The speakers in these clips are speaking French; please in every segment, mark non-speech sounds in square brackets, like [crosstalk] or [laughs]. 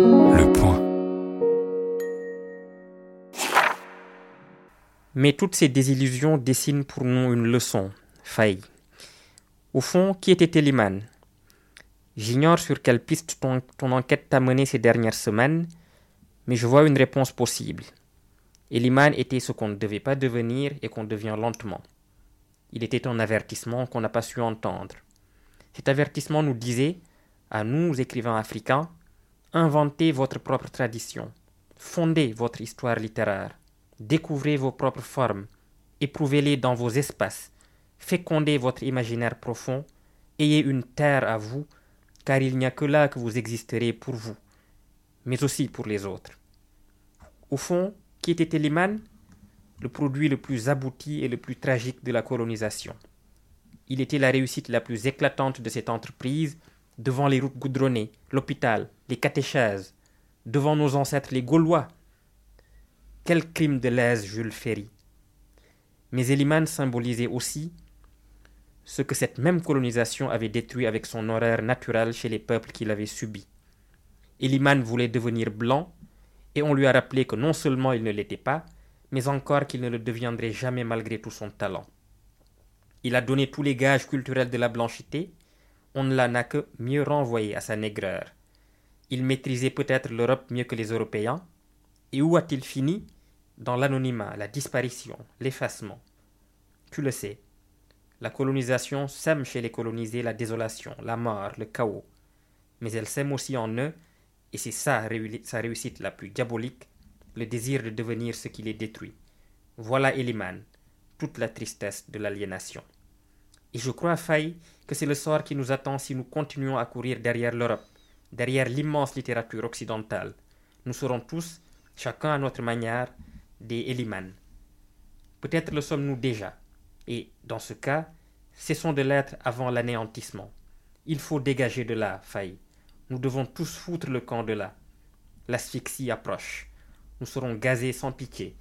Le point. Mais toutes ces désillusions dessinent pour nous une leçon, faille. Au fond, qui était Eliman? J'ignore sur quelle piste ton, ton enquête t'a mené ces dernières semaines, mais je vois une réponse possible. Eliman était ce qu'on ne devait pas devenir et qu'on devient lentement. Il était un avertissement qu'on n'a pas su entendre. Cet avertissement nous disait, à nous, écrivains africains, inventez votre propre tradition, fondez votre histoire littéraire, découvrez vos propres formes, éprouvez-les dans vos espaces, fécondez votre imaginaire profond, ayez une terre à vous, car il n'y a que là que vous existerez pour vous, mais aussi pour les autres. Au fond, qui était Liman Le produit le plus abouti et le plus tragique de la colonisation. Il était la réussite la plus éclatante de cette entreprise devant les routes goudronnées, l'hôpital, les catéchèses, devant nos ancêtres les Gaulois. Quel crime de l'aise Jules Ferry. Mais Eliman symbolisait aussi ce que cette même colonisation avait détruit avec son horaire naturel chez les peuples qui l'avaient subi. Eliman voulait devenir blanc, et on lui a rappelé que non seulement il ne l'était pas, mais encore qu'il ne le deviendrait jamais malgré tout son talent. Il a donné tous les gages culturels de la blanchité, on ne l'en a que mieux renvoyé à sa négreur. Il maîtrisait peut-être l'Europe mieux que les Européens, et où a-t-il fini? Dans l'anonymat, la disparition, l'effacement. Tu le sais, la colonisation sème chez les colonisés la désolation, la mort, le chaos. Mais elle sème aussi en eux, et c'est ça sa réussite la plus diabolique, le désir de devenir ce qui les détruit. Voilà Eliman, toute la tristesse de l'aliénation. Et je crois, Faye, que c'est le sort qui nous attend si nous continuons à courir derrière l'Europe, derrière l'immense littérature occidentale. Nous serons tous, chacun à notre manière, des Eliman. Peut-être le sommes-nous déjà, et, dans ce cas, cessons de l'être avant l'anéantissement. Il faut dégager de là, faille. Nous devons tous foutre le camp de là. L'asphyxie approche. Nous serons gazés sans pitié,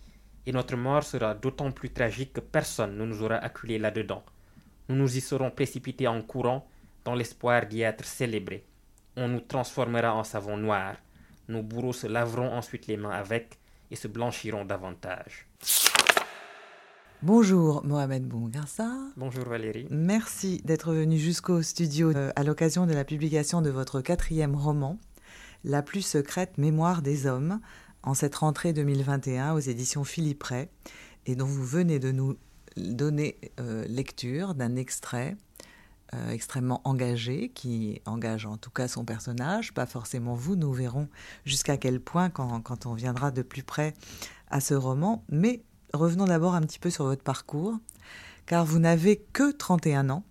et notre mort sera d'autant plus tragique que personne ne nous aura acculés là-dedans. Nous nous y serons précipités en courant, dans l'espoir d'y être célébrés. On nous transformera en savon noir. Nos bourreaux se laveront ensuite les mains avec et se blanchiront davantage. Bonjour Mohamed Bongarsa. Bonjour Valérie. Merci d'être venu jusqu'au studio euh, à l'occasion de la publication de votre quatrième roman, La plus secrète mémoire des hommes, en cette rentrée 2021 aux éditions Philippe Ray, et dont vous venez de nous donner euh, lecture d'un extrait euh, extrêmement engagé, qui engage en tout cas son personnage, pas forcément vous, nous verrons jusqu'à quel point quand, quand on viendra de plus près à ce roman, mais revenons d'abord un petit peu sur votre parcours, car vous n'avez que 31 ans,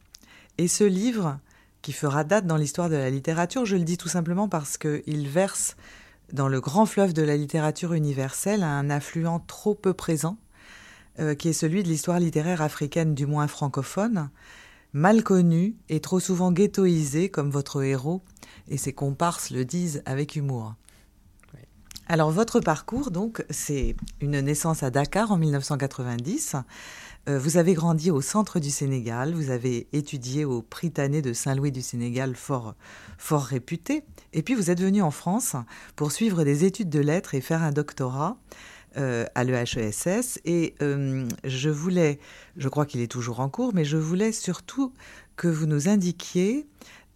et ce livre, qui fera date dans l'histoire de la littérature, je le dis tout simplement parce qu'il verse dans le grand fleuve de la littérature universelle un affluent trop peu présent, euh, qui est celui de l'histoire littéraire africaine, du moins francophone, mal connu et trop souvent ghettoisé comme votre héros, et ses comparses le disent avec humour. Alors votre parcours, donc, c'est une naissance à Dakar en 1990. Euh, vous avez grandi au centre du Sénégal, vous avez étudié au Prytanée de Saint-Louis du Sénégal, fort, fort réputé, et puis vous êtes venu en France pour suivre des études de lettres et faire un doctorat à l'EHESS. Et euh, je voulais, je crois qu'il est toujours en cours, mais je voulais surtout que vous nous indiquiez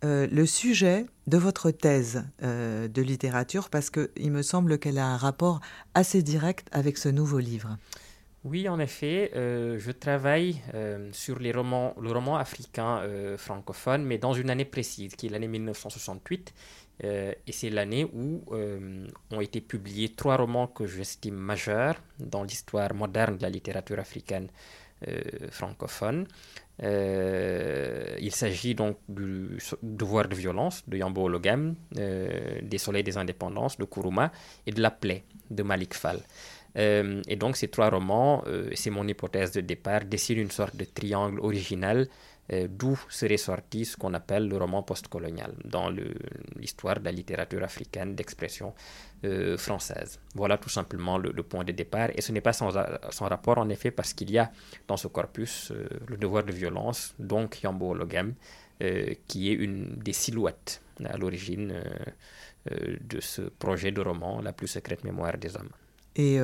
euh, le sujet de votre thèse euh, de littérature parce qu'il me semble qu'elle a un rapport assez direct avec ce nouveau livre. Oui, en effet, euh, je travaille sur les romans, le roman africain francophone, mais dans une année précise, qui est l'année 1968. Et c'est l'année où ont été publiés trois romans que j'estime majeurs dans l'histoire moderne de la littérature africaine francophone. Euh, il s'agit donc du devoir de violence de Yambo Ologem, euh, des Soleils des Indépendances de Kuruma et de La Plaie de Malik Fall. Euh, et donc ces trois romans, c'est mon hypothèse de départ, dessinent une sorte de triangle original euh, d'où serait sorti ce qu'on appelle le roman postcolonial dans l'histoire de la littérature africaine d'expression euh, française. Voilà tout simplement le, point de départ. Et ce n'est pas sans, rapport, en effet, parce qu'il y a dans ce corpus euh, le devoir de violence, donc Yambo Ologem, qui est une des silhouettes à l'origine de ce projet de roman, La plus secrète mémoire des hommes. Et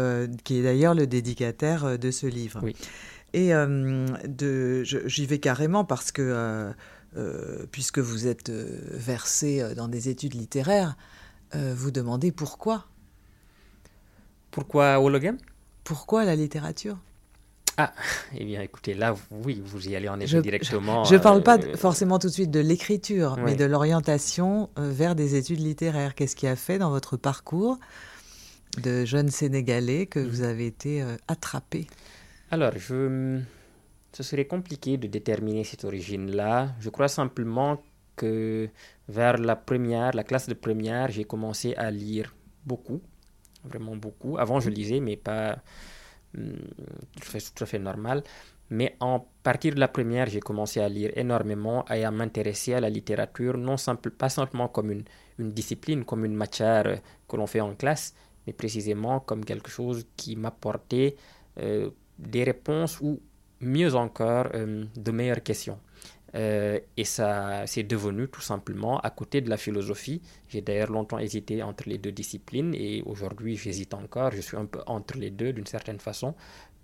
qui est d'ailleurs le dédicataire de ce livre. Oui. Et j'y vais carrément parce que, puisque vous êtes versé dans des études littéraires, vous demandez pourquoi. Pourquoi Hologame Pourquoi la littérature? Ah, eh bien écoutez, là, oui, vous y allez en effet directement. Je ne parle pas euh, forcément tout de suite de l'écriture, mais de l'orientation euh, vers des études littéraires. Qu'est-ce qui a fait dans votre parcours de jeune Sénégalais que vous avez été euh, attrapé? Alors, je... ce serait compliqué de déterminer cette origine-là. Je crois simplement que vers la première, la classe de première, j'ai commencé à lire beaucoup, vraiment beaucoup. Avant, je lisais, mais pas tout à fait normal. Mais en partir de la première, j'ai commencé à lire énormément et à m'intéresser à la littérature, non pas simplement comme une, discipline, comme une matière que l'on fait en classe, mais précisément comme quelque chose qui m'apportait euh, des réponses ou mieux encore euh, de meilleures questions. Euh, et ça, c'est devenu tout simplement à côté de la philosophie. J'ai d'ailleurs longtemps hésité entre les deux disciplines et aujourd'hui j'hésite encore. Je suis un peu entre les deux d'une certaine façon.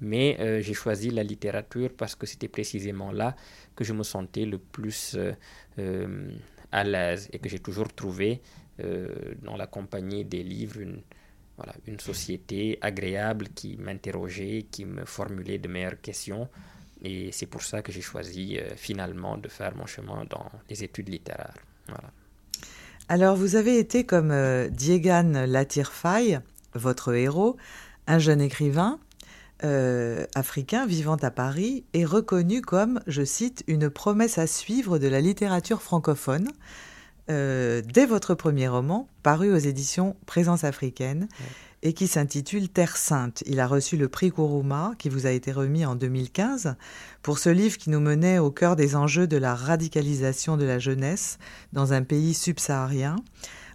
Mais euh, j'ai choisi la littérature parce que c'était précisément là que je me sentais le plus à l'aise et que j'ai toujours trouvé dans la compagnie des livres une, voilà, une société agréable qui m'interrogeait, qui me formulait de meilleures questions. Et c'est pour ça que j'ai choisi euh, finalement de faire mon chemin dans les études littéraires. Alors, vous avez été comme euh, Diegan Latirfaï, votre héros, un jeune écrivain euh, africain vivant à Paris et reconnu comme, je cite, une promesse à suivre de la littérature francophone. Dès votre premier roman, paru aux éditions Présence africaine, et qui s'intitule Terre sainte. Il a reçu le prix Kuruma qui vous a été remis en 2015 pour ce livre qui nous menait au cœur des enjeux de la radicalisation de la jeunesse dans un pays subsaharien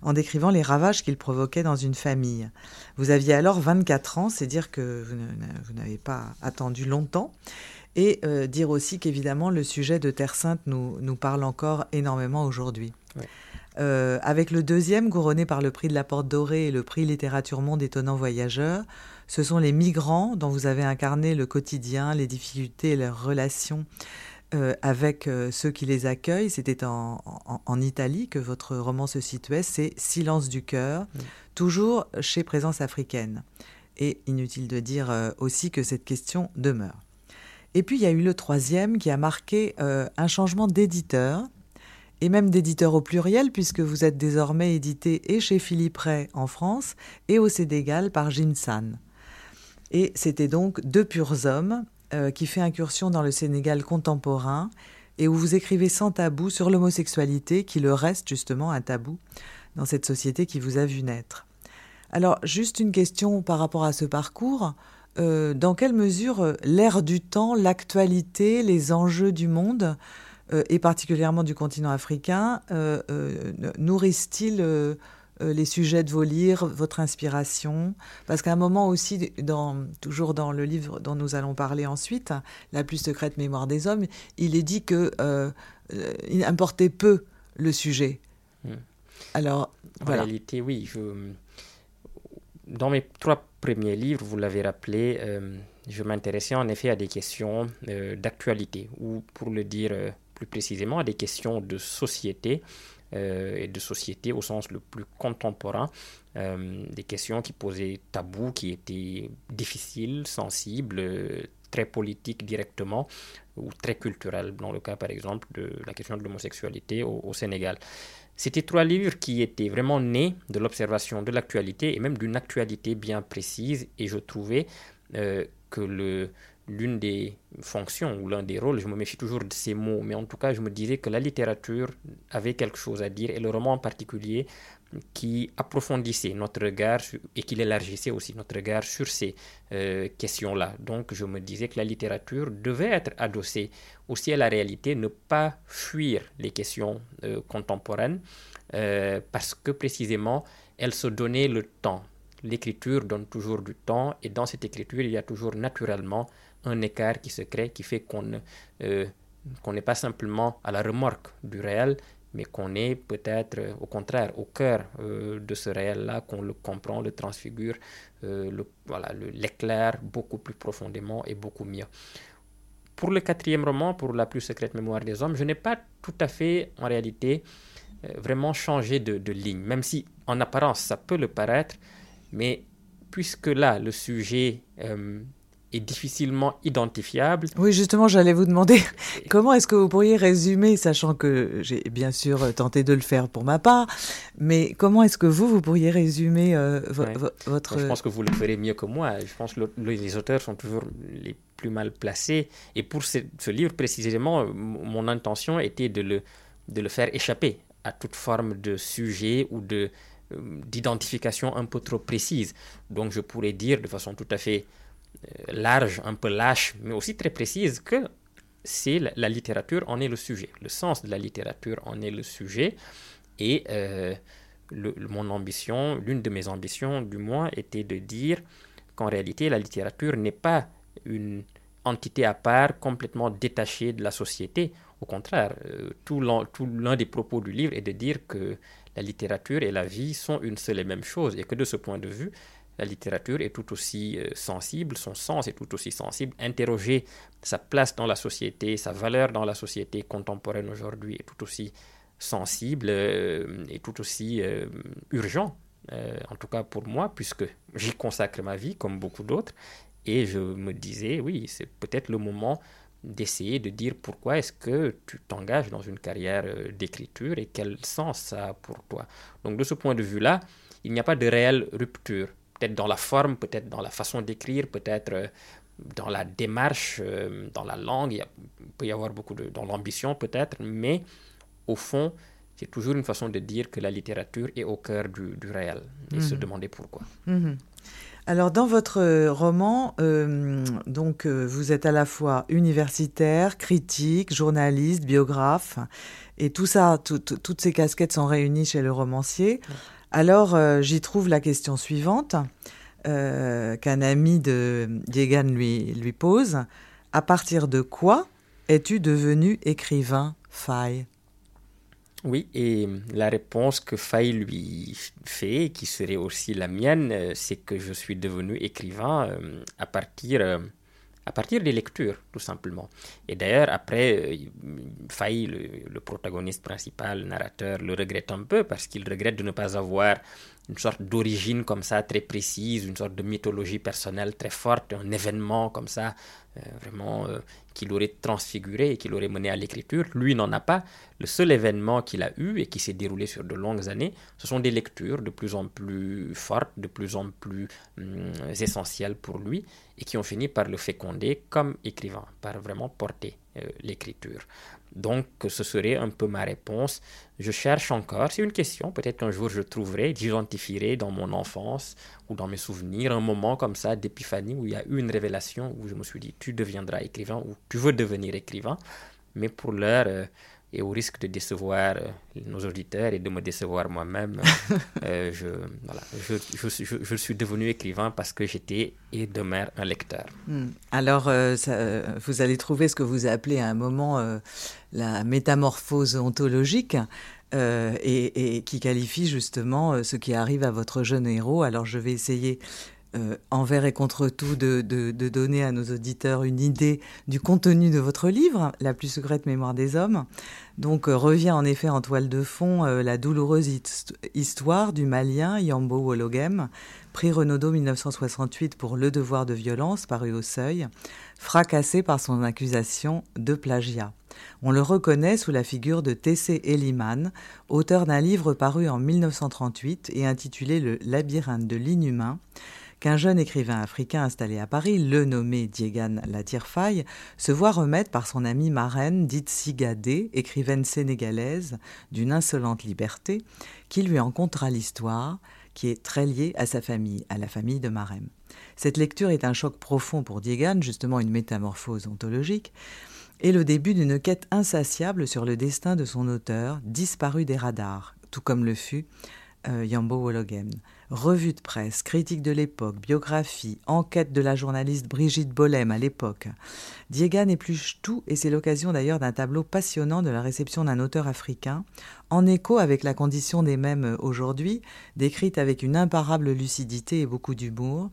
en décrivant les ravages qu'il provoquait dans une famille. Vous aviez alors 24 ans, c'est dire que vous n'avez pas attendu longtemps. Et euh, dire aussi qu'évidemment le sujet de Terre Sainte nous, nous parle encore énormément aujourd'hui. Euh, avec le deuxième, couronné par le prix de la Porte Dorée et le prix Littérature Monde Étonnant Voyageur, ce sont les migrants dont vous avez incarné le quotidien, les difficultés et leurs relations euh, avec euh, ceux qui les accueillent. C'était en, Italie que votre roman se situait. C'est Silence du cœur, toujours chez Présence africaine. Et inutile de dire aussi que cette question demeure. Et puis il y a eu le troisième qui a marqué un changement d'éditeur et même d'éditeurs au pluriel, puisque vous êtes désormais édité et chez Philippe Ray en France et au Sénégal par Jinsan. Et c'était donc Deux purs hommes euh, qui fait incursion dans le Sénégal contemporain et où vous écrivez sans tabou sur l'homosexualité qui le reste justement un tabou dans cette société qui vous a vu naître. Alors juste une question par rapport à ce parcours. Euh, dans quelle mesure euh, l'ère du temps, l'actualité, les enjeux du monde et particulièrement du continent africain, euh, euh, nourrissent-ils les sujets de vos livres, votre inspiration? Parce qu'à un moment aussi, dans, toujours dans le livre dont nous allons parler ensuite, La plus secrète mémoire des hommes, il est dit que il importait peu le sujet. Hmm. Alors, en réalité, oui. Je... Dans mes trois premiers livres, vous l'avez rappelé, je m'intéressais en effet à des questions d'actualité, ou pour le dire plus précisément à des questions de société euh, et de société au sens le plus contemporain, euh, des questions qui posaient tabou, qui étaient difficiles, sensibles, très politiques directement ou très culturelles, dans le cas par exemple de la question de l'homosexualité au, Sénégal. C'était trois livres qui étaient vraiment nés de l'observation de l'actualité et même d'une actualité bien précise et je trouvais euh, que le, l'une des fonctions ou l'un des rôles, je me méfie toujours de ces mots, mais en tout cas, je me disais que la littérature avait quelque chose à dire, et le roman en particulier, qui approfondissait notre regard et qui élargissait aussi notre regard sur ces euh, questions-là. Donc, je me disais que la littérature devait être adossée aussi à la réalité, ne pas fuir les questions euh, contemporaines, euh, parce que précisément, elle se donnait le temps. L'écriture donne toujours du temps, et dans cette écriture, il y a toujours naturellement un écart qui se crée qui fait qu'on euh, qu'on n'est pas simplement à la remorque du réel, mais qu'on est peut-être au contraire au cœur de ce réel-là, qu'on le comprend, le transfigure, le, voilà, l'éclaire beaucoup plus profondément et beaucoup mieux. Pour le quatrième roman, pour La plus secrète mémoire des hommes, je n'ai pas tout à fait, en réalité, vraiment changé de, de ligne, même si en apparence ça peut le paraître, mais puisque là, le sujet euh, est difficilement identifiable. Oui, justement, j'allais vous demander [laughs] comment est-ce que vous pourriez résumer, sachant que j'ai bien sûr tenté de le faire pour ma part, mais comment est-ce que vous, vous pourriez résumer euh, votre... je pense que vous le ferez mieux que moi. Je pense que les auteurs sont toujours les plus mal placés. Et pour ce, livre, précisément, mon intention était de le, de le faire échapper à toute forme de sujet ou de euh, d'identification un peu trop précise. Donc je pourrais dire de façon tout à fait euh, large, un peu lâche, mais aussi très précise que c'est la, littérature en est le sujet. Le sens de la littérature en est le sujet. Et euh, mon ambition, l'une de mes ambitions du moins, était de dire qu'en réalité la littérature n'est pas une entité à part complètement détachée de la société. Au contraire, tout l'un des propos du livre est de dire que la littérature et la vie sont une seule et même chose, et que de ce point de vue, la littérature est tout aussi euh, sensible, son sens est tout aussi sensible. Interroger sa place dans la société, sa valeur dans la société contemporaine aujourd'hui est tout aussi sensible euh, et tout aussi euh, urgent, en tout cas pour moi, puisque j'y consacre ma vie comme beaucoup d'autres. Et je me disais, oui, c'est peut-être le moment d'essayer de dire pourquoi est-ce que tu t'engages dans une carrière d'écriture et quel sens ça a pour toi. Donc de ce point de vue-là, il n'y a pas de réelle rupture. Peut-être dans la forme, peut-être dans la façon d'écrire, peut-être euh, dans la démarche, euh, dans la langue, il, peut y avoir beaucoup de... dans l'ambition peut-être, mais au fond, c'est toujours une façon de dire que la littérature est au cœur du, réel et se mhm. demander pourquoi. Mhm. Alors dans votre roman, euh, donc euh, vous êtes à la fois universitaire, critique, journaliste, biographe, et tout ça, toutes ces casquettes sont réunies chez le romancier. Alors euh, j'y trouve la question suivante qu'un ami de Diegan lui, lui pose. À partir de quoi es-tu devenu écrivain, Faye oui, et la réponse que Fay lui fait, qui serait aussi la mienne, euh, c'est que je suis devenu écrivain euh, à partir, euh, à partir des lectures, tout simplement. Et d'ailleurs, après, Fay, le, protagoniste principal, le narrateur, le regrette un peu parce qu'il regrette de ne pas avoir une sorte d'origine comme ça très précise, une sorte de mythologie personnelle très forte, un événement comme ça, vraiment qui l'aurait transfiguré et qui l'aurait mené à l'écriture. Lui n'en a pas. Le seul événement qu'il a eu et qui s'est déroulé sur de longues années, ce sont des lectures de plus en plus fortes, de plus en plus hum, essentielles pour lui et qui ont fini par le féconder comme écrivain, par vraiment porter euh, l'écriture. Donc, ce serait un peu ma réponse. Je cherche encore, c'est une question, peut-être qu'un jour je trouverai, j'identifierai dans mon enfance ou dans mes souvenirs un moment comme ça d'épiphanie où il y a eu une révélation où je me suis dit, tu deviendras écrivain ou tu veux devenir écrivain. Mais pour l'heure, euh, et au risque de décevoir euh, nos auditeurs et de me décevoir moi-même, euh, [laughs] je, voilà, je, je, je, suis devenu écrivain parce que j'étais et demeure un lecteur. Hmm. Alors, vous allez trouver ce que vous appelez à un moment la métamorphose ontologique. et, et, qui qualifie justement ce qui arrive à votre jeune héros. Alors je vais essayer euh, envers et contre tout, de, donner à nos auditeurs une idée du contenu de votre livre, La plus secrète mémoire des hommes. Donc euh, revient en effet en toile de fond euh, la douloureuse histoire du Malien Yambo Wologem, prix Renaudot 1968 pour Le devoir de violence, paru au seuil, fracassé par son accusation de plagiat. On le reconnaît sous la figure de T.C. Eliman, auteur d'un livre paru en 1938 et intitulé Le labyrinthe de l'inhumain, qu'un jeune écrivain africain installé à Paris, le nommé Diegan Latirfaille, se voit remettre par son amie marraine dite Sigadé, écrivaine sénégalaise d'une insolente liberté, qui lui en contera l'histoire, qui est très liée à sa famille, à la famille de Marem. Cette lecture est un choc profond pour Diegan, justement une métamorphose ontologique, et le début d'une quête insatiable sur le destin de son auteur, disparu des radars, tout comme le fut euh, Yambo Wologem. Revue de presse, critique de l'époque, biographie, enquête de la journaliste Brigitte Bolem à l'époque. Diegan épluche tout et c'est l'occasion d'ailleurs d'un tableau passionnant de la réception d'un auteur africain, en écho avec la condition des mêmes aujourd'hui, décrite avec une imparable lucidité et beaucoup d'humour.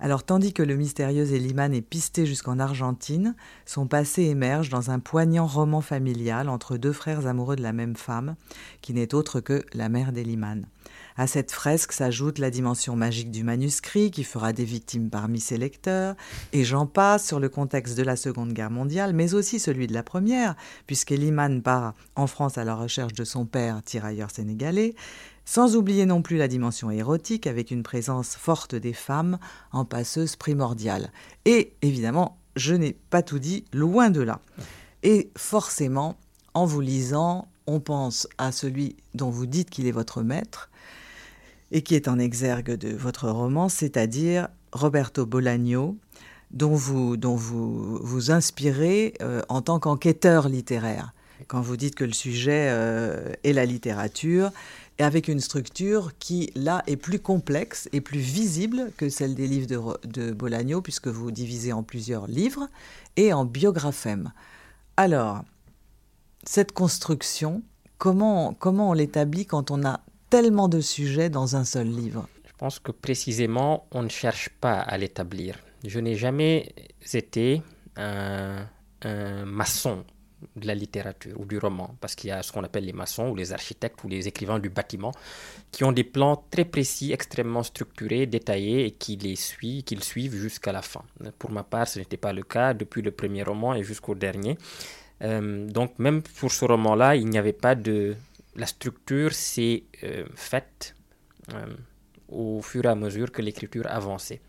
Alors tandis que le mystérieux Eliman est pisté jusqu'en Argentine, son passé émerge dans un poignant roman familial entre deux frères amoureux de la même femme, qui n'est autre que la mère d'Eliman. À cette fresque s'ajoute la dimension magique du manuscrit qui fera des victimes parmi ses lecteurs, et j'en passe sur le contexte de la Seconde Guerre mondiale, mais aussi celui de la Première, puisqu'Eliman part en France à la recherche de son père, tirailleur sénégalais, sans oublier non plus la dimension érotique avec une présence forte des femmes en passeuse primordiale. Et évidemment, je n'ai pas tout dit, loin de là. Et forcément, en vous lisant, on pense à celui dont vous dites qu'il est votre maître et qui est en exergue de votre roman, c'est-à-dire Roberto Bolaño, dont vous dont vous, vous inspirez euh, en tant qu'enquêteur littéraire. Quand vous dites que le sujet euh, est la littérature, et avec une structure qui, là, est plus complexe et plus visible que celle des livres de, de Bolagno, puisque vous divisez en plusieurs livres et en biographèmes. Alors, cette construction, comment, comment on l'établit quand on a tellement de sujets dans un seul livre Je pense que précisément, on ne cherche pas à l'établir. Je n'ai jamais été un maçon de la littérature ou du roman, parce qu'il y a ce qu'on appelle les maçons ou les architectes ou les écrivains du bâtiment qui ont des plans très précis, extrêmement structurés, détaillés et qui les suivent, suivent jusqu'à la fin. Pour ma part, ce n'était pas le cas depuis le premier roman et jusqu'au dernier. Euh, donc même pour ce roman-là, il n'y avait pas de... La structure s'est euh, faite euh, au fur et à mesure que l'écriture avançait.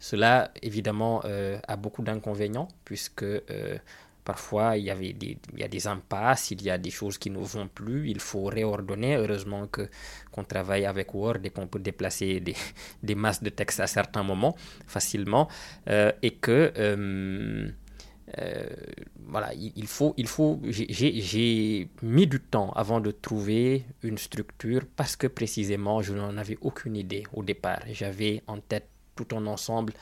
Cela, évidemment, a beaucoup d'inconvénients, puisque Parfois, il y, avait des, il y a des impasses, il y a des choses qui ne vont plus, il faut réordonner. Heureusement que, qu'on travaille avec Word et qu'on peut déplacer des, des, masses de texte à certains moments facilement. Euh, et que, euh, euh, voilà, il faut, il faut j'ai mis du temps avant de trouver une structure parce que précisément, je n'en avais aucune idée au départ. J'avais en tête tout un ensemble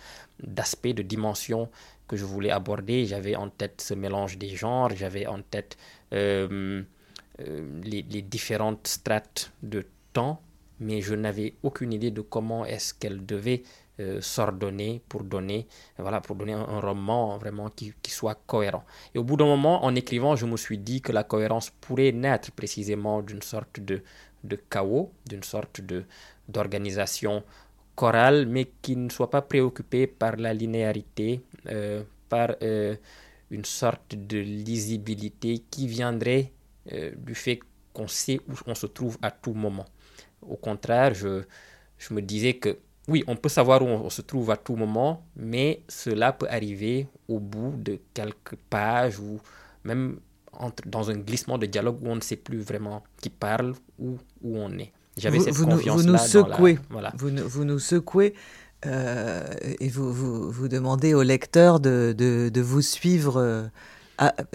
d'aspects, de dimensions que je voulais aborder. J'avais en tête ce mélange des genres, j'avais en tête euh, euh, les, différentes strates de temps, mais je n'avais aucune idée de comment est-ce qu'elle devait euh, s'ordonner pour donner, voilà, pour donner un, roman vraiment qui, qui, soit cohérent. Et au bout d'un moment, en écrivant, je me suis dit que la cohérence pourrait naître précisément d'une sorte de, de chaos, d'une sorte de d'organisation chorale, mais qui ne soit pas préoccupé par la linéarité, euh, par euh, une sorte de lisibilité qui viendrait euh, du fait qu'on sait où on se trouve à tout moment. Au contraire, je, je me disais que oui, on peut savoir où on se trouve à tout moment, mais cela peut arriver au bout de quelques pages ou même entre, dans un glissement de dialogue où on ne sait plus vraiment qui parle ou où on est. J'avais cette confiance-là. Vous nous secouez. Voilà. Vous, vous, nous secouez euh, et vous, vous, vous, demandez au lecteur de, de, de vous suivre. Euh,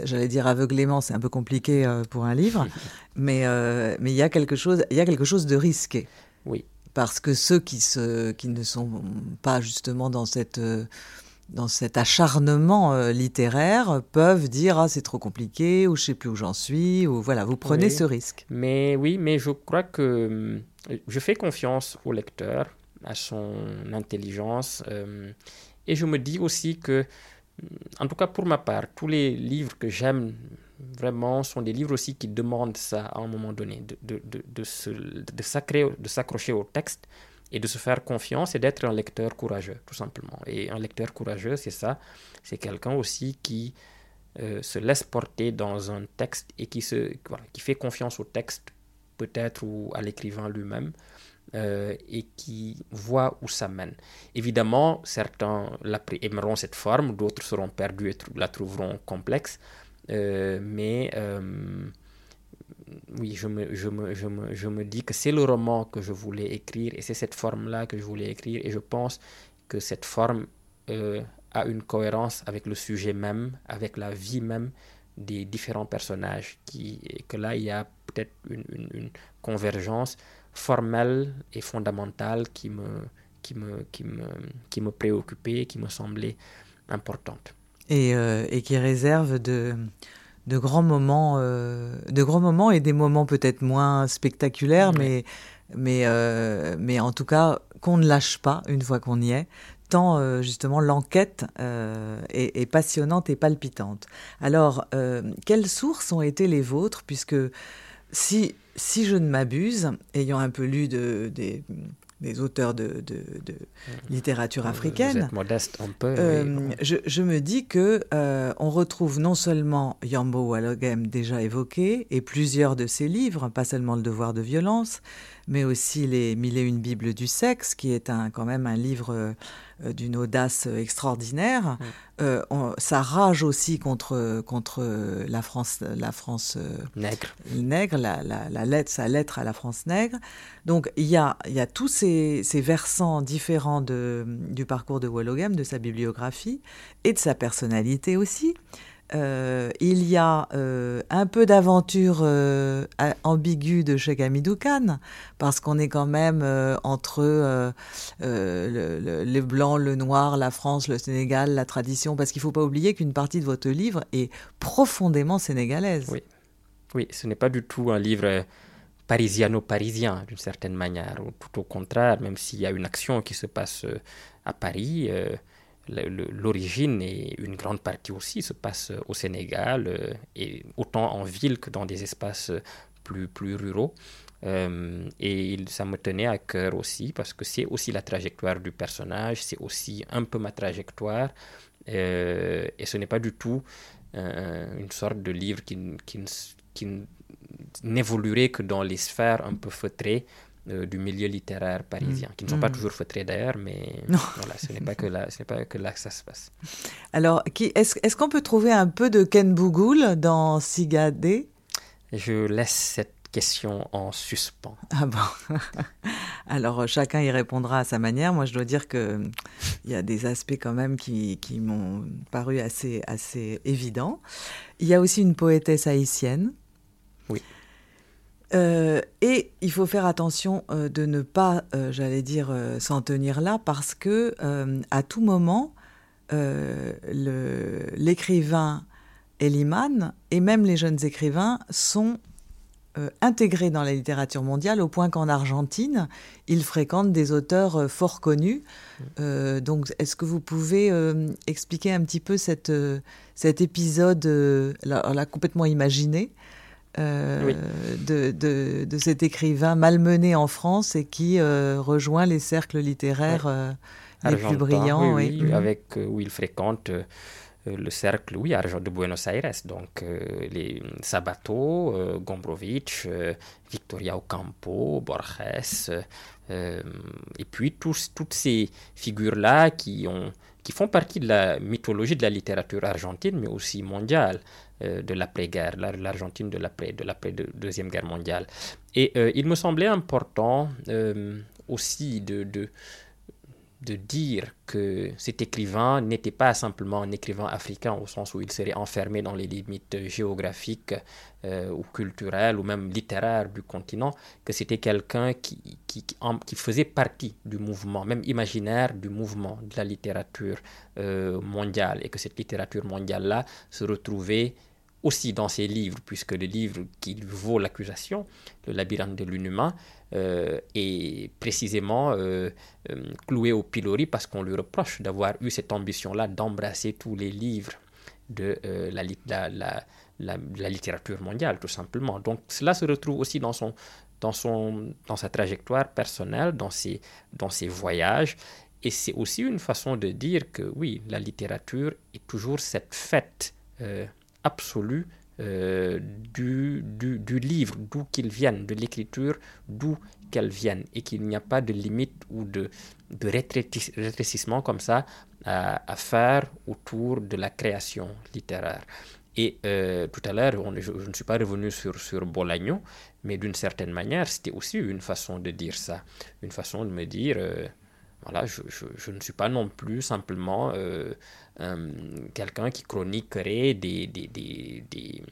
j'allais dire aveuglément, c'est un peu compliqué euh, pour un livre, [laughs] mais mais il y a quelque chose, il y a quelque chose de risqué. Oui. Parce que ceux qui se, qui ne sont pas justement dans cette dans cet acharnement euh, littéraire peuvent dire ah c'est trop compliqué ou je sais plus où j'en suis ou voilà vous prenez ce risque. Mais oui, mais je crois que euh, je fais confiance au lecteur, à son intelligence euh, et je me dis aussi que en tout cas pour ma part, tous les livres que j'aime vraiment sont des livres aussi qui demandent ça à un moment donné, de, de, de, de, s'accrocher au texte et de se faire confiance et d'être un lecteur courageux, tout simplement. Et un lecteur courageux, c'est ça, c'est quelqu'un aussi qui euh, se laisse porter dans un texte et qui, se, qui fait confiance au texte, peut-être, ou à l'écrivain lui-même, euh, et qui voit où ça mène. Évidemment, certains aimeront cette forme, d'autres seront perdus et la trouveront complexe, mais oui, je me, dis que c'est le roman que je voulais écrire et c'est cette forme-là que je voulais écrire et je pense que cette forme euh, a une cohérence avec le sujet même, avec la vie même des différents personnages, qui, et que là, il y a peut-être une, convergence formelle et fondamentale qui me, qui me, qui me, qui me préoccupait, qui me semblait importante. Et, euh, et qui réserve de, de grands moments, euh, de grands moments et des moments peut-être moins spectaculaires, mais, mais, euh, mais en tout cas qu'on ne lâche pas une fois qu'on y est. Tant justement l'enquête est, est, passionnante et palpitante. Alors, quelles sources ont été les vôtres, puisque si si je ne m'abuse, ayant un peu lu de, des, des auteurs de, de, littérature africaine. modeste un peu. Euh, je, je, me dis que euh, on retrouve non seulement Yambo Walogem déjà évoqué et plusieurs de ses livres, pas seulement Le devoir de violence, mais aussi les Mille et une Bibles du sexe, qui est un, quand même un livre euh, d'une audace extraordinaire. Mm. Euh, ça rage aussi contre, contre la France, la France euh, nègre, nègre la, la, lettre, sa lettre à la France nègre. Donc il y a, il y a tous ces, ces versants différents de, du parcours de Wologem, de sa bibliographie et de sa personnalité aussi. Euh, il y a euh, un peu d'aventure euh, ambiguë de chez Hamidou parce qu'on est quand même entre les blancs, le noir, la France, le Sénégal, la tradition, parce qu'il ne faut pas oublier qu'une partie de votre livre est profondément sénégalaise. Oui, oui ce n'est pas du tout un livre parisiano-parisien d'une certaine manière, ou tout au contraire, même s'il y a une action qui se passe à Paris l'origine et une grande partie aussi se passe au Sénégal, euh, et autant en ville que dans des espaces plus, plus ruraux. Euh, et ça me tenait à cœur aussi parce que c'est aussi la trajectoire du personnage, c'est aussi un peu ma trajectoire. Euh, et ce n'est pas du tout une sorte de livre qui, qui, qui n'évoluerait que dans les sphères un peu feutrées euh, du milieu littéraire parisien, mm. qui ne sont pas mm. toujours feutrés d'ailleurs, mais [laughs] voilà, ce n'est pas, que là, pas que là que ça se passe. Alors, est-ce est qu'on peut trouver un peu de Ken Bougoul dans Sigadé Je laisse cette question en suspens. Ah bon [laughs] Alors, chacun y répondra à sa manière. Moi, je dois dire qu'il y a des aspects quand même qui, qui m'ont paru assez, assez évidents. Il y a aussi une poétesse haïtienne. Oui. Euh, et il faut faire attention euh, de ne pas, euh, j'allais dire, s'en tenir là, parce que à tout moment, l'écrivain Eliman et même les jeunes écrivains sont intégrés dans la littérature mondiale au point qu'en Argentine, ils fréquentent des auteurs fort connus. donc, est-ce que vous pouvez expliquer un petit peu cet épisode, là, complètement imaginé, euh, de, de, de, cet écrivain malmené en France et qui euh, rejoint les cercles littéraires euh, les plus brillants. Oui, oui, avec, où il fréquente le cercle oui, de Buenos Aires, donc les Sabato, Gombrowicz, Victoria Ocampo, Borges, et puis toutes ces figures-là qui, qui font partie de la mythologie de la littérature argentine, mais aussi mondiale. Euh, de l'après-guerre, l'Argentine de l'après, de l'après deuxième guerre mondiale. Et euh, il me semblait important euh, aussi de, de, dire que cet écrivain n'était pas simplement un écrivain africain au sens où il serait enfermé dans les limites géographiques ou culturelles ou même littéraires du continent, que c'était quelqu'un qui, qui, faisait partie du mouvement, même imaginaire du mouvement de la littérature mondiale, et que cette littérature mondiale-là se retrouvait aussi dans ses livres, puisque le livre qui vaut l'accusation, Le labyrinthe de l'inhumain, euh, est précisément euh, euh, cloué au pilori parce qu'on lui reproche d'avoir eu cette ambition-là d'embrasser tous les livres de la, la, littérature mondiale, tout simplement. Donc cela se retrouve aussi dans sa trajectoire personnelle, dans ses, dans ses voyages. Et c'est aussi une façon de dire que oui, la littérature est toujours cette fête absolue euh, du, du, livre, d'où qu'il vienne, de l'écriture, d'où qu'elle vienne, et qu'il n'y a pas de limite ou de, de rétrécissement comme ça à, faire autour de la création littéraire. Et euh, tout à l'heure, je, ne suis pas revenu sur, sur Bolagno, mais d'une certaine manière, c'était aussi une façon de dire ça, une façon de me dire, euh, voilà, je, je, ne suis pas non plus simplement euh, quelqu'un qui chroniquerait des, des, des, des,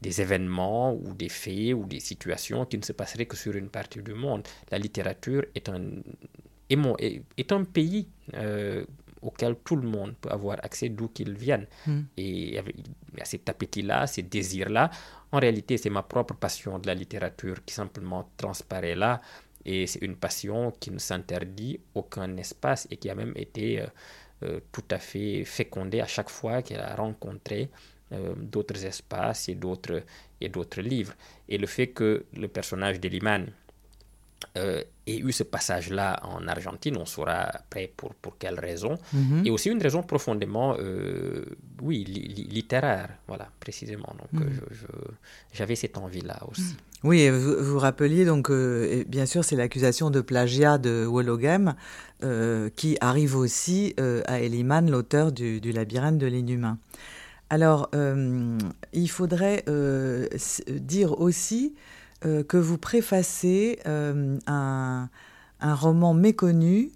des événements ou des faits ou des situations qui ne se passeraient que sur une partie du monde. La littérature est un, est, un pays euh, auquel tout le monde peut avoir accès d'où qu'il vienne. Hmm. Et il y a cet appétit-là, ces désirs-là. En réalité, c'est ma propre passion de la littérature qui simplement transparaît là. Et c'est une passion qui ne s'interdit aucun espace et qui a même été euh, tout à fait fécondée à chaque fois qu'elle a rencontré euh, d'autres espaces et d'autres livres. Et le fait que le personnage d'Eliman euh, ait eu ce passage-là en Argentine, on saura après pour, pour quelle raison, mhm. et aussi une raison profondément, euh, oui, littéraire, voilà, précisément. Donc mhm. j'avais cette envie-là aussi. Mhm. Oui, vous, vous rappeliez donc, bien sûr, c'est l'accusation de plagiat de Wologam qui arrive aussi à Eliman, l'auteur du, du labyrinthe de l'inhumain. Alors, euh, il faudrait euh, dire aussi euh, que vous préfacez un, roman méconnu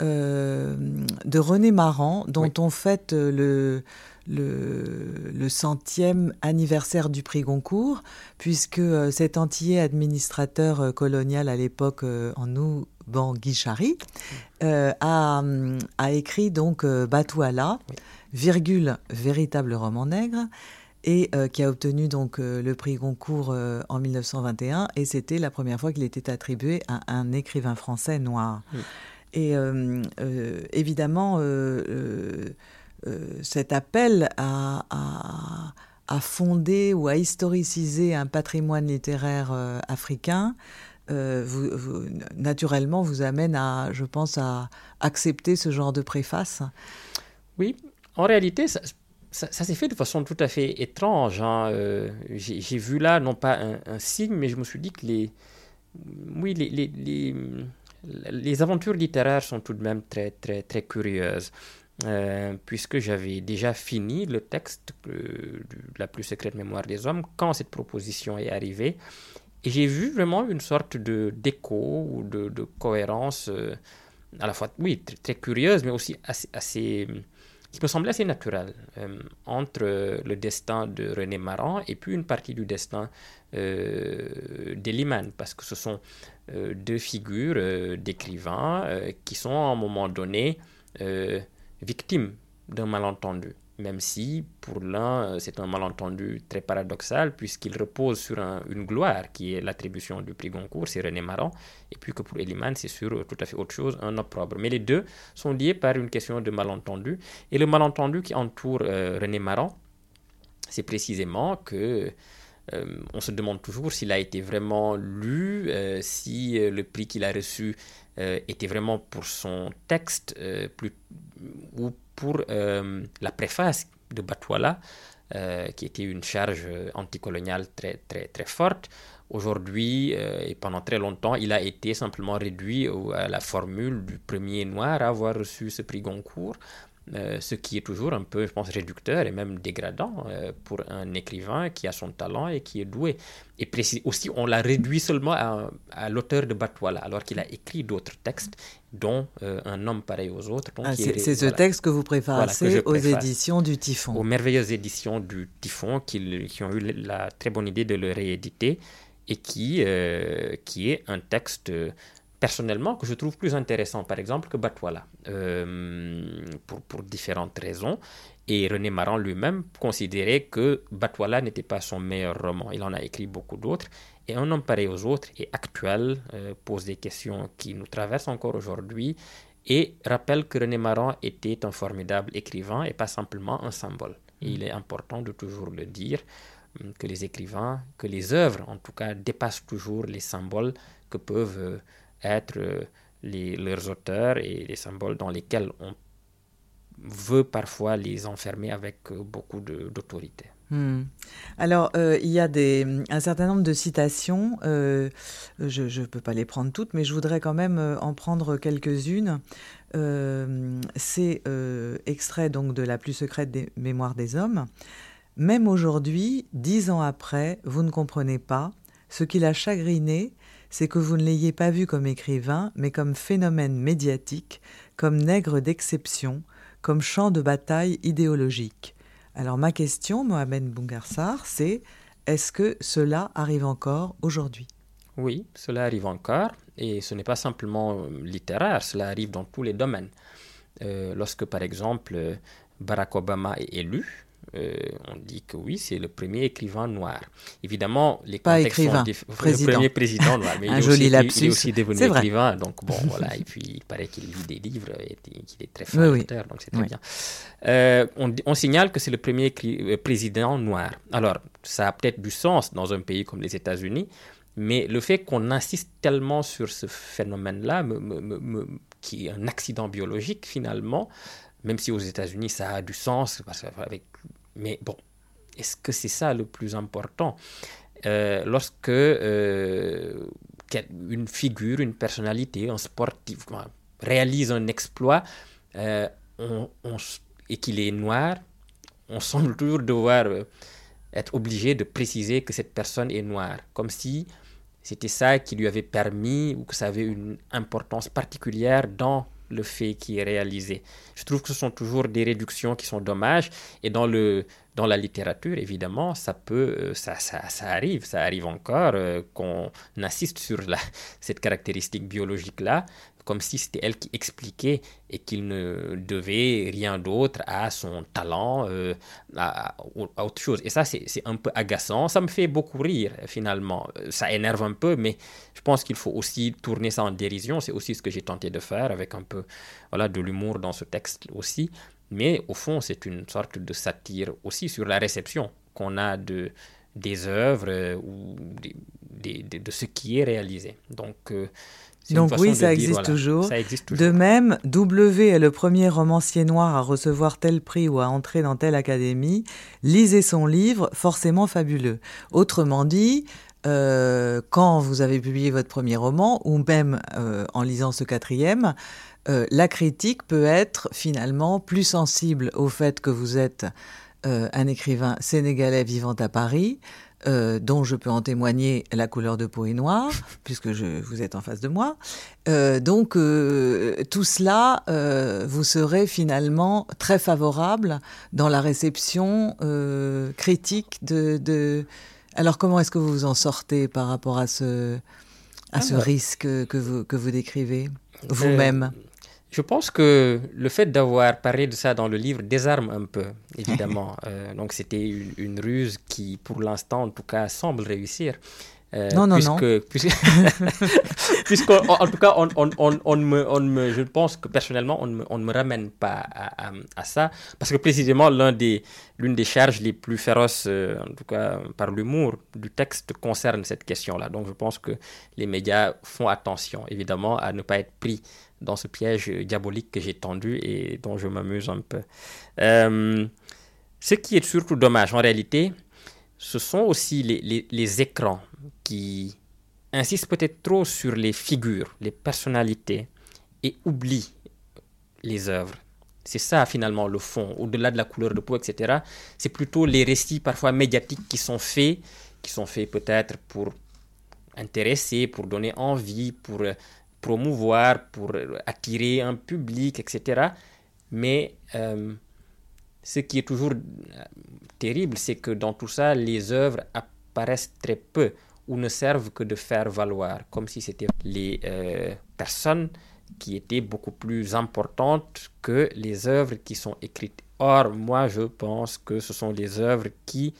de René Maran, dont on fête le, le, centième anniversaire du prix Goncourt, puisque cet Antillais administrateur colonial à l'époque en nous, Guichari, a, a, écrit donc Batouala virgule, véritable roman nègre, et euh, qui a obtenu donc euh, le prix Goncourt euh, en 1921, et c'était la première fois qu'il était attribué à un écrivain français noir. Et évidemment, cet appel à, à, fonder ou à historiciser un patrimoine littéraire africain, vous, naturellement vous amène à, je pense, à accepter ce genre de préface. Oui, en réalité, ça, s'est fait de façon tout à fait étrange. Hein. Euh, j'ai vu là, non pas un, signe, mais je me suis dit que les, oui, les, les, les, aventures littéraires sont tout de même très, très, très curieuses. Euh, puisque j'avais déjà fini le texte de La plus secrète mémoire des hommes quand cette proposition est arrivée. Et j'ai vu vraiment une sorte de d'écho ou de, cohérence euh, à la fois, oui, très, curieuse, mais aussi assez qui me semblait assez naturel euh, entre le destin de René Maran et puis une partie du destin euh, d'Eliman, parce que ce sont euh, deux figures euh, d'écrivains qui sont à un moment donné victimes d'un malentendu même si pour l'un euh, c'est un malentendu très paradoxal puisqu'il repose sur une gloire qui est l'attribution du prix Goncourt, c'est René Maran, et puis que pour Eliman c'est sur euh, tout à fait autre chose, un opprobre. Mais les deux sont liés par une question de malentendu, et le malentendu qui entoure euh, René Maran, c'est précisément que on se demande toujours s'il a été vraiment lu, si le prix qu'il a reçu était vraiment pour son texte plus, ou pour euh, la préface de Batouala, euh, qui était une charge anticoloniale très, très, très forte. Aujourd'hui, euh, et pendant très longtemps, il a été simplement réduit à la formule du premier noir à avoir reçu ce prix Goncourt. Euh, ce qui est toujours un peu, je pense, réducteur et même dégradant euh, pour un écrivain qui a son talent et qui est doué. Et aussi, on l'a réduit seulement à, l'auteur de Batouala, alors qu'il a écrit d'autres textes, dont euh, Un homme pareil aux autres. Ah, c'est ce texte que vous préférez aux éditions du Typhon. Aux merveilleuses éditions du Typhon, qui, qui, ont eu la très bonne idée de le rééditer et qui, qui est un texte personnellement que je trouve plus intéressant, par exemple, que Batouala, euh, pour, pour, différentes raisons. Et René Maran lui-même considérait que Batouala n'était pas son meilleur roman. Il en a écrit beaucoup d'autres. Et Un homme pareil aux autres est actuel, euh, pose des questions qui nous traversent encore aujourd'hui et rappelle que René Maran était un formidable écrivain et pas simplement un symbole. Il est important de toujours le dire euh, que les écrivains, que les œuvres en tout cas dépassent toujours les symboles que peuvent être euh, les, leurs auteurs et les symboles dans lesquels on veut parfois les enfermer avec euh, beaucoup d'autorité. Hmm. Alors, euh, il y a un certain nombre de citations, je ne peux pas les prendre toutes, mais je voudrais quand même en prendre quelques-unes. C'est extrait donc de La plus secrète des mémoires des hommes. Même aujourd'hui, dix ans après, vous ne comprenez pas ce qui l'a chagriné, c'est que vous ne l'ayez pas vu comme écrivain, mais comme phénomène médiatique, comme nègre d'exception, comme champ de bataille idéologique. Alors ma question, Mohamed Bungarsar, c'est Est-ce que cela arrive encore aujourd'hui? Oui, cela arrive encore. Et ce n'est pas simplement euh, littéraire, cela arrive dans tous les domaines. Euh, lorsque, par exemple, Barack Obama est élu, euh, on dit que oui, c'est le premier écrivain noir. Évidemment, les Pas écrivain, président. Le premier président noir, [laughs] mais Un il, joli est aussi, il, est aussi devenu écrivain. Donc bon, voilà. Et puis il paraît qu'il lit des livres et qu'il est très fort [laughs] oui, donc c'est très bien. Euh, on, on, signale que c'est le premier euh, président noir. Alors, ça a peut-être du sens dans un pays comme les États-Unis, mais le fait qu'on insiste tellement sur ce phénomène-là, qui est un accident biologique finalement, même si aux États-Unis ça a du sens, avec mais bon, est-ce que c'est ça le plus important? Euh, Lorsque euh, une figure, une personnalité, un sportif réalise un exploit euh, et qu'il est noir, on semble toujours devoir être obligé de préciser que cette personne est noire, comme si c'était ça qui lui avait permis ou que ça avait une importance particulière dans le fait qui est réalisé. Je trouve que ce sont toujours des réductions qui sont dommages. Et dans, le, dans la littérature, évidemment, ça peut, euh, ça, ça, ça arrive, ça arrive encore euh, qu'on insiste sur la, [laughs] cette caractéristique biologique-là comme si c'était elle qui expliquait et qu'il ne devait rien d'autre à son talent, euh, à, autre chose. Et ça, c'est un peu agaçant. Ça me fait beaucoup rire, finalement. Ça énerve un peu, mais je pense qu'il faut aussi tourner ça en dérision. C'est aussi ce que j'ai tenté de faire avec un peu voilà, de l'humour dans ce texte aussi. Mais au fond, c'est une sorte de satire aussi sur la réception qu'on a de, des œuvres euh, ou de ce qui est réalisé. Donc, euh, donc oui, ça existe, toujours. De même, W est le premier romancier noir à recevoir tel prix ou à entrer dans telle académie. Lisez son livre, forcément fabuleux. Autrement dit, euh, quand vous avez publié votre premier roman, ou même euh, en lisant ce quatrième, euh, la critique peut être finalement plus sensible au fait que vous êtes un écrivain sénégalais vivant à Paris, euh, dont je peux en témoigner, la couleur de peau est noire, [laughs] puisque je, vous êtes en face de moi. Euh, donc euh, tout cela, vous serez finalement très favorable dans la réception critique de, Alors comment est-ce que vous vous en sortez par rapport à ce, à ce risque que vous, que vous décrivez vous-même? Je pense que le fait d'avoir parlé de ça dans le livre désarme un peu, [laughs] évidemment. Euh, donc c'était une, ruse qui, pour l'instant, en tout cas, semble réussir. Euh, non, non, non. Puisque, [laughs] en, tout cas, on, on, on, me, on me, je pense que personnellement, on ne me, on me ramène pas à, à, ça. Parce que précisément, l'une des, des charges les plus féroces, euh, en tout cas par l'humour, du texte concerne cette question-là. Donc je pense que les médias font attention, évidemment, à ne pas être pris dans ce piège diabolique que j'ai tendu et dont je m'amuse un peu. Euh, ce qui est surtout dommage en réalité, ce sont aussi les, les, écrans qui insistent peut-être trop sur les figures, les personnalités et oublient les œuvres. C'est ça finalement le fond, au-delà de la couleur de peau, etc. C'est plutôt les récits parfois médiatiques qui sont faits, qui sont faits peut-être pour intéresser, pour donner envie, pour promouvoir, pour attirer un public, etc. Mais euh, ce qui est toujours euh, terrible, c'est que dans tout ça, les œuvres apparaissent très peu ou ne servent que de faire valoir, comme si c'était les euh, personnes qui étaient beaucoup plus importantes que les œuvres qui sont écrites. Or, moi, je pense que ce sont les œuvres qui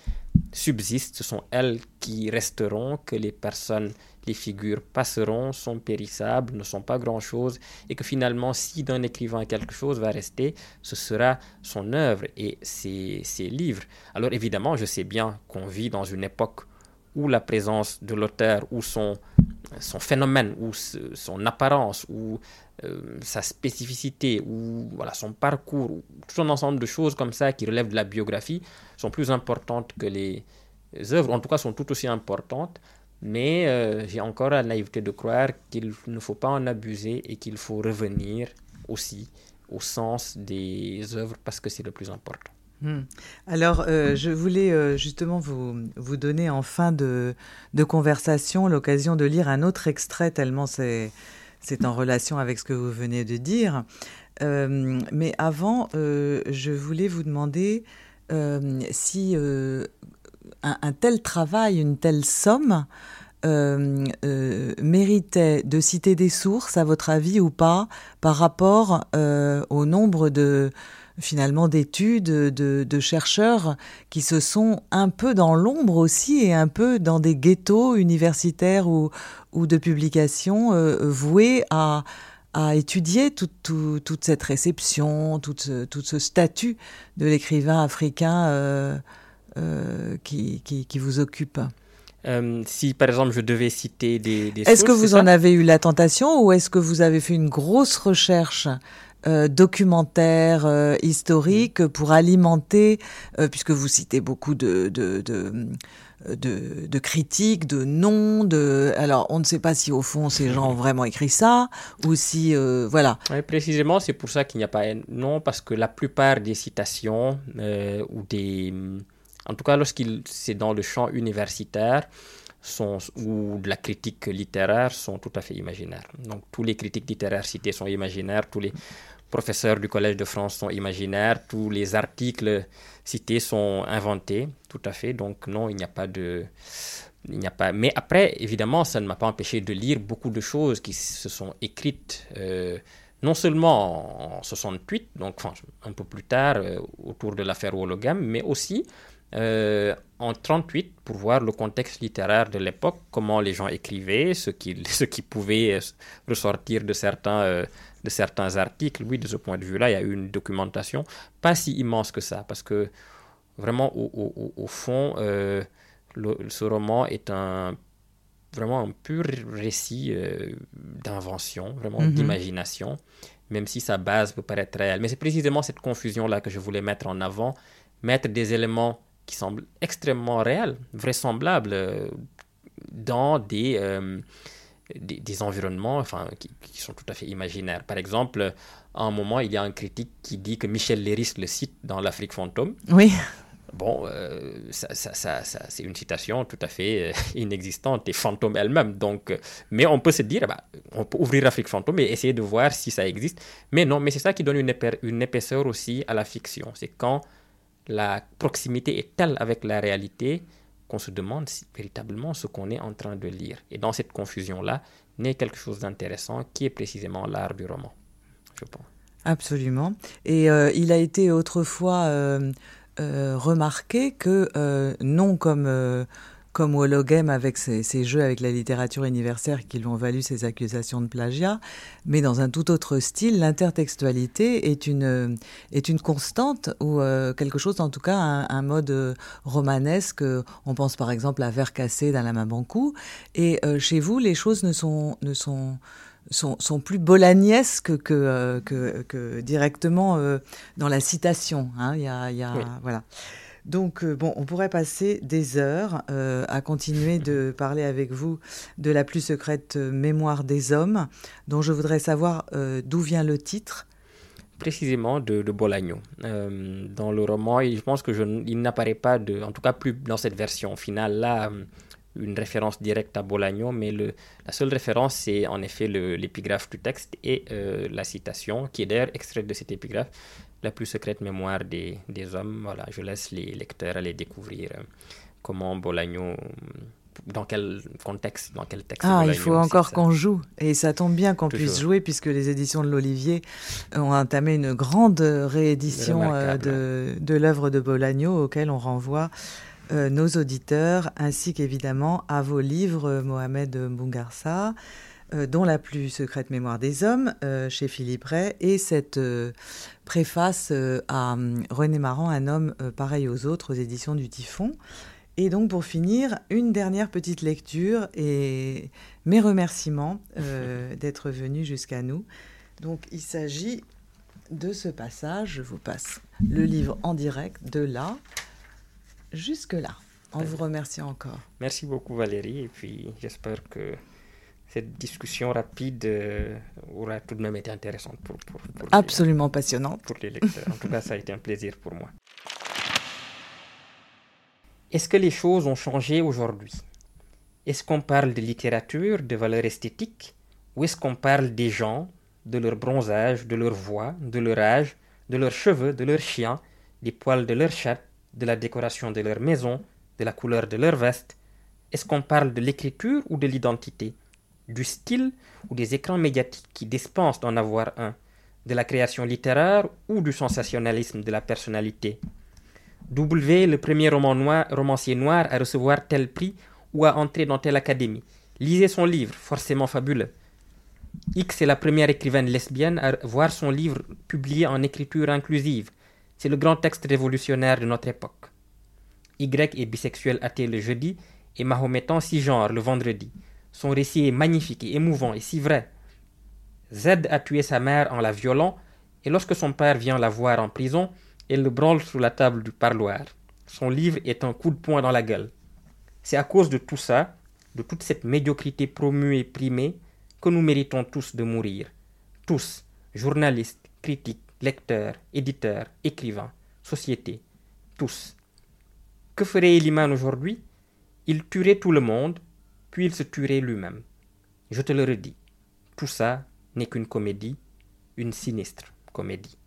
subsistent, ce sont elles qui resteront, que les personnes les figures passeront, sont périssables, ne sont pas grand-chose, et que finalement, si d'un écrivain quelque chose va rester, ce sera son œuvre et ses, livres. Alors évidemment, je sais bien qu'on vit dans une époque où la présence de l'auteur, ou son, son phénomène, ou son apparence, ou euh, sa spécificité, ou voilà, son parcours, ou tout un ensemble de choses comme ça qui relèvent de la biographie, sont plus importantes que les œuvres, en tout cas sont tout aussi importantes. Mais euh, j'ai encore la naïveté de croire qu'il ne faut pas en abuser et qu'il faut revenir aussi au sens des œuvres parce que c'est le plus important. Hmm. Alors, euh, je voulais euh, justement vous, vous donner en fin de, de conversation l'occasion de lire un autre extrait, tellement c'est, en relation avec ce que vous venez de dire. mais avant, je voulais vous demander si un, tel travail, une telle somme méritait de citer des sources, à votre avis, ou pas, par rapport au nombre de finalement d'études de, chercheurs qui se sont un peu dans l'ombre aussi et un peu dans des ghettos universitaires ou, de publications euh, voués à, à étudier toute cette réception, tout ce, tout ce statut de l'écrivain africain euh, euh, qui, qui, vous occupe si par exemple je devais citer des, des Est-ce que vous en avez eu la tentation ou est-ce que vous avez fait une grosse recherche euh, documentaire euh, historique pour alimenter, euh, puisque vous citez beaucoup de, de, de, critiques, de noms, de... Alors, on ne sait pas si au fond ces gens ont vraiment écrit ça, ou si... voilà. précisément, c'est pour ça qu'il n'y a pas un nom, parce que la plupart des citations, ou des... En tout cas, lorsqu'il c'est dans le champ universitaire, sont, ou de la critique littéraire sont tout à fait imaginaires. Donc tous les critiques littéraires cités sont imaginaires, tous les professeurs du Collège de France sont imaginaires, tous les articles cités sont inventés, tout à fait. Donc non, il n'y a pas de... Il n'y a pas... Mais après, évidemment, ça ne m'a pas empêché de lire beaucoup de choses qui se sont écrites, euh, non seulement en 68, donc un peu plus tard, euh, autour de l'affaire Hologam, mais aussi euh, en 38 pour voir le contexte littéraire de l'époque, comment les gens écrivaient, ce qui, [laughs] ce qui pouvait ressortir de certains de certains articles, oui, de ce point de vue-là, il y a eu une documentation pas si immense que ça, parce que vraiment, au, fond, euh, ce roman est un vraiment un pur récit euh, d'invention, vraiment mhm. d'imagination, même si sa base peut paraître réelle. Mais c'est précisément cette confusion-là que je voulais mettre en avant, mettre des éléments qui semblent extrêmement réels, vraisemblables, euh, dans des des, environnements enfin, qui, sont tout à fait imaginaires. Par exemple, à un moment, il y a un critique qui dit que Michel Léris le cite dans l'Afrique fantôme. Oui. Bon, euh, ça, ça, ça, c'est une citation tout à fait euh, inexistante et fantôme elle-même. Donc, euh, mais on peut se dire, bah, on peut ouvrir l'Afrique fantôme et essayer de voir si ça existe. Mais non, mais c'est ça qui donne une, une épaisseur aussi à la fiction. C'est quand la proximité est telle avec la réalité qu'on se demande véritablement ce qu'on est en train de lire. Et dans cette confusion-là, naît quelque chose d'intéressant qui est précisément l'art du roman, je pense. Absolument. Et euh, il a été autrefois euh, euh, remarqué que, non comme comme Hologame avec ses, jeux avec la littérature universelle qui lui ont valu ses accusations de plagiat, mais dans un tout autre style, l'intertextualité est une, est une constante ou euh, quelque chose, en tout cas un, mode euh, romanesque. On pense par exemple à Vers cassé dans la Bankou. Et euh, chez vous, les choses ne sont, ne sont, sont, sont, plus bolagnesques que, que, que, directement dans la citation. Hein. Il y a, il y a voilà. Donc, euh, bon, on pourrait passer des heures euh, à continuer de [laughs] parler avec vous de la plus secrète mémoire des hommes, dont je voudrais savoir euh, d'où vient le titre. Précisément de, de Bolagno. dans le roman, je pense que il n'apparaît pas, de, en tout cas plus dans cette version finale là, une référence directe à Bolagno, mais le, la seule référence, c'est en effet l'épigraphe du texte et la citation, qui est d'ailleurs extraite de cette épigraphe la plus secrète mémoire des, des, hommes. Voilà, je laisse les lecteurs aller découvrir euh, comment Bolagno, dans quel contexte, dans quel texte. Ah, il faut encore qu'on joue. Et ça tombe bien qu'on puisse jouer puisque les éditions de l'Olivier ont entamé une grande réédition euh, de, de l'œuvre de Bolagno auquel on renvoie euh, nos auditeurs ainsi qu'évidemment à vos livres, Mohamed Mbungarsa. Euh, dont la plus secrète mémoire des hommes, euh, chez Philippe Ray, et cette euh, préface à René Marant, Un homme pareil aux autres, aux éditions du Typhon. Et donc pour finir, une dernière petite lecture et mes remerciements [laughs] d'être venu jusqu'à nous. Donc il s'agit de ce passage, je vous passe le livre en direct de là jusque là, en vous remerciant encore. Merci beaucoup Valérie, et puis j'espère que cette discussion rapide euh, aura tout de même été intéressante pour, pour, absolument passionnante pour les lecteurs. En tout cas, ça a été un plaisir pour moi. Est-ce que les choses ont changé aujourd'hui? Est-ce qu'on parle de littérature, de valeur esthétique, ou est-ce qu'on parle des gens, de leur bronzage, de leur voix, de leur âge, de leurs cheveux, de leurs chiens, des poils de leurs chatte, de la décoration de leur maison, de la couleur de leur veste, est-ce qu'on parle de l'écriture ou de l'identité? Du style ou des écrans médiatiques qui dispensent d'en avoir un De la création littéraire ou du sensationnalisme de la personnalité W, le premier romancier noir à recevoir tel prix ou à entrer dans telle académie. Lisez son livre, forcément fabuleux. X est la première écrivaine lesbienne à voir son livre publié en écriture inclusive. C'est le grand texte révolutionnaire de notre époque. Y est bisexuel athée le jeudi et mahométan cisgenre le vendredi. Son récit est magnifique et émouvant et si vrai. Z a tué sa mère en la violant et lorsque son père vient la voir en prison, elle le branle sous la table du parloir. Son livre est un coup de poing dans la gueule. C'est à cause de tout ça, de toute cette médiocrité promue et primée, que nous méritons tous de mourir. Tous, journalistes, critiques, lecteurs, éditeurs, écrivains, sociétés, tous. Que ferait Eliman aujourd'hui? Il tuerait tout le monde, puis il se tuerait lui-même. Je te le redis, tout ça n'est qu'une comédie, une sinistre comédie.